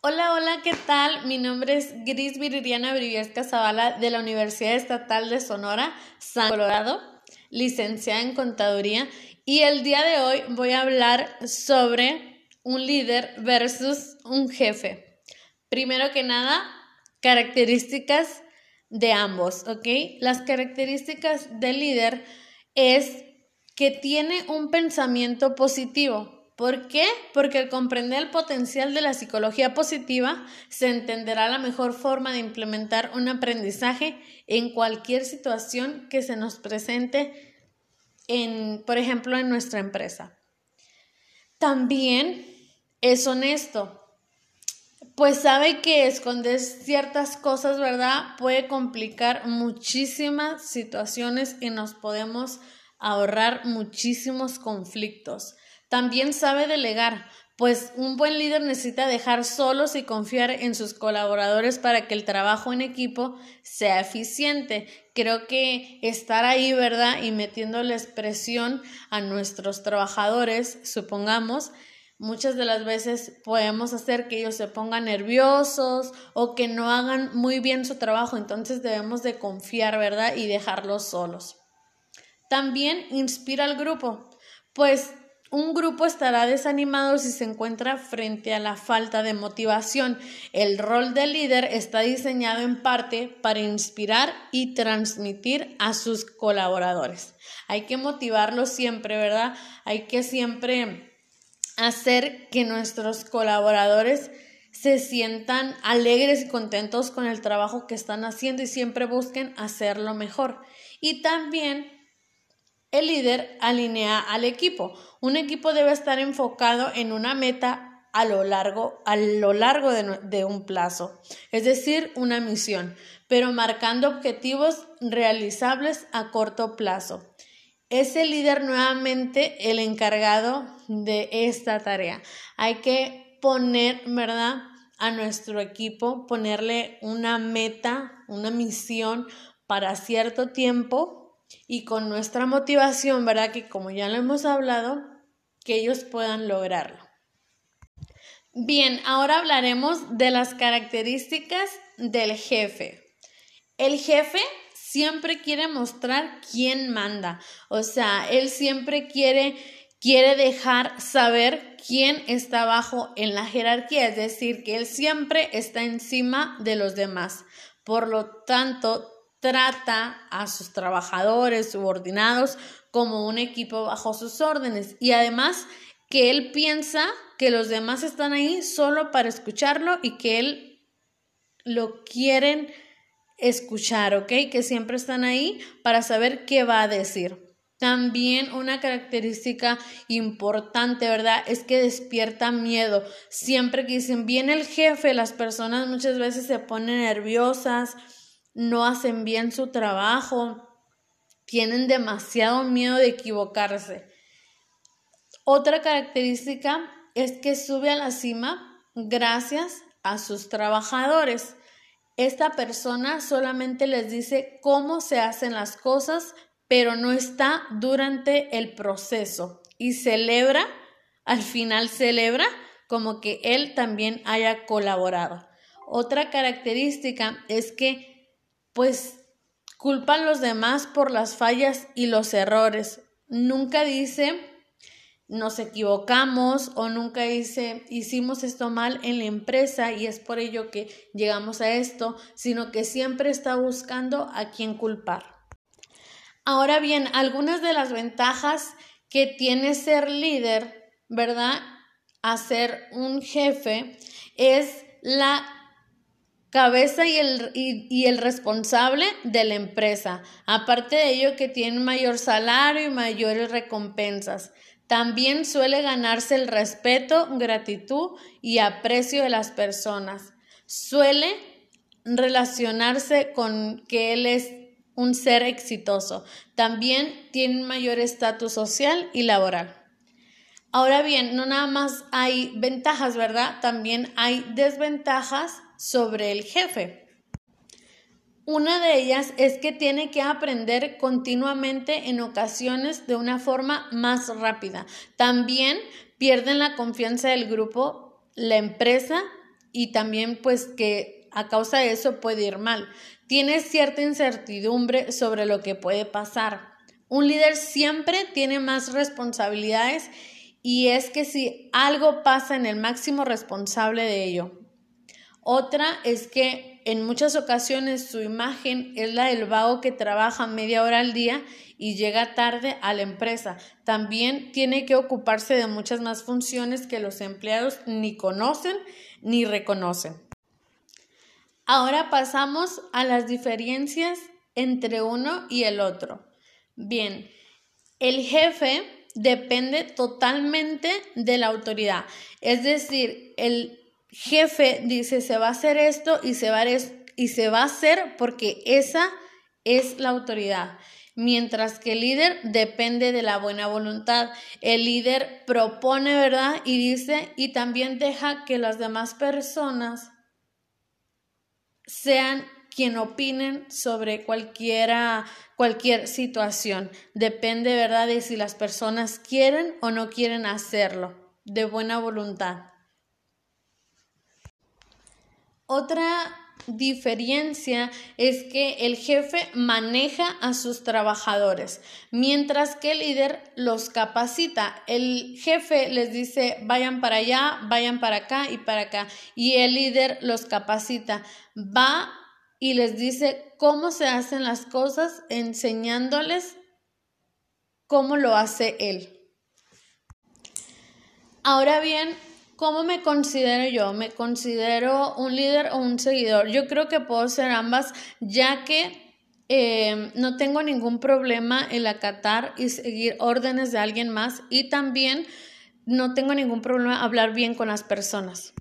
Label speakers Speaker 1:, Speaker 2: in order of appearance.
Speaker 1: Hola, hola, ¿qué tal? Mi nombre es Gris Viridiana Briviesca Zavala de la Universidad Estatal de Sonora, San Colorado, licenciada en Contaduría, y el día de hoy voy a hablar sobre un líder versus un jefe. Primero que nada, características de ambos, ¿ok? Las características del líder es que tiene un pensamiento positivo, ¿Por qué? Porque al comprender el potencial de la psicología positiva, se entenderá la mejor forma de implementar un aprendizaje en cualquier situación que se nos presente, en, por ejemplo, en nuestra empresa. También es honesto, pues sabe que esconder ciertas cosas, ¿verdad? Puede complicar muchísimas situaciones y nos podemos ahorrar muchísimos conflictos. También sabe delegar, pues un buen líder necesita dejar solos y confiar en sus colaboradores para que el trabajo en equipo sea eficiente. Creo que estar ahí, ¿verdad? Y metiéndoles presión a nuestros trabajadores, supongamos, muchas de las veces podemos hacer que ellos se pongan nerviosos o que no hagan muy bien su trabajo. Entonces debemos de confiar, ¿verdad? Y dejarlos solos. También inspira al grupo, pues un grupo estará desanimado si se encuentra frente a la falta de motivación. El rol del líder está diseñado en parte para inspirar y transmitir a sus colaboradores. Hay que motivarlos siempre, ¿verdad? Hay que siempre hacer que nuestros colaboradores se sientan alegres y contentos con el trabajo que están haciendo y siempre busquen hacerlo mejor. Y también el líder alinea al equipo. Un equipo debe estar enfocado en una meta a lo largo, a lo largo de, de, un plazo, es decir, una misión, pero marcando objetivos realizables a corto plazo. Es el líder nuevamente el encargado de esta tarea. Hay que poner, ¿verdad? A nuestro equipo, ponerle una meta, una misión para cierto tiempo y con nuestra motivación, ¿verdad? Que como ya lo hemos hablado, que ellos puedan lograrlo. Bien, ahora hablaremos de las características del jefe. El jefe siempre quiere mostrar quién manda, o sea, él siempre quiere quiere dejar saber quién está abajo en la jerarquía, es decir, que él siempre está encima de los demás. Por lo tanto, trata a sus trabajadores subordinados como un equipo bajo sus órdenes y además que él piensa que los demás están ahí solo para escucharlo y que él lo quieren escuchar, ¿ok? Que siempre están ahí para saber qué va a decir. También una característica importante, ¿verdad? Es que despierta miedo. Siempre que dicen, viene el jefe, las personas muchas veces se ponen nerviosas, no hacen bien su trabajo, tienen demasiado miedo de equivocarse. Otra característica es que sube a la cima gracias a sus trabajadores. Esta persona solamente les dice cómo se hacen las cosas, pero no está durante el proceso y celebra, al final celebra como que él también haya colaborado. Otra característica es que pues culpan los demás por las fallas y los errores. Nunca dice nos equivocamos o nunca dice hicimos esto mal en la empresa y es por ello que llegamos a esto, sino que siempre está buscando a quién culpar. Ahora bien, algunas de las ventajas que tiene ser líder, ¿verdad? A ser un jefe es la cabeza y el, y, el responsable de la empresa. Aparte de ello que tiene mayor salario y mayores recompensas. También suele ganarse el respeto, gratitud y aprecio de las personas. Suele relacionarse con que él es un ser exitoso. También tiene mayor estatus social y laboral. Ahora bien, no nada más hay ventajas, ¿verdad? También hay desventajas sobre el jefe. Una de ellas es que tiene que aprender continuamente en ocasiones de una forma más rápida. También pierden la confianza del grupo, la empresa y también pues que a causa de eso puede ir mal. Tiene cierta incertidumbre sobre lo que puede pasar. Un líder siempre tiene más responsabilidades y es que si algo pasa en el máximo responsable de ello. Otra es que en muchas ocasiones su imagen es la del vago que trabaja media hora al día y llega tarde a la empresa. También tiene que ocuparse de muchas más funciones que los empleados ni conocen ni reconocen. Ahora pasamos a las diferencias entre uno y el otro. Bien, el jefe depende totalmente de la autoridad. Es decir, el jefe dice se va a hacer esto y se va a, y se va a hacer porque esa es la autoridad. Mientras que el líder depende de la buena voluntad. El líder propone, ¿verdad? Y dice, y también deja que las demás personas sean quien opinen sobre cualquiera, cualquier situación. Depende, ¿verdad?, de si las personas quieren o no quieren hacerlo, de buena voluntad. Otra diferencia es que el jefe maneja a sus trabajadores, mientras que el líder los capacita. El jefe les dice vayan para allá, vayan para acá y para acá, y el líder los capacita. Va y les dice cómo se hacen las cosas, enseñándoles cómo lo hace él. Ahora bien, ¿cómo me considero yo? ¿Me considero un líder o un seguidor? Yo creo que puedo ser ambas, ya que eh, no tengo ningún problema en acatar y seguir órdenes de alguien más y también no tengo ningún problema hablar bien con las personas.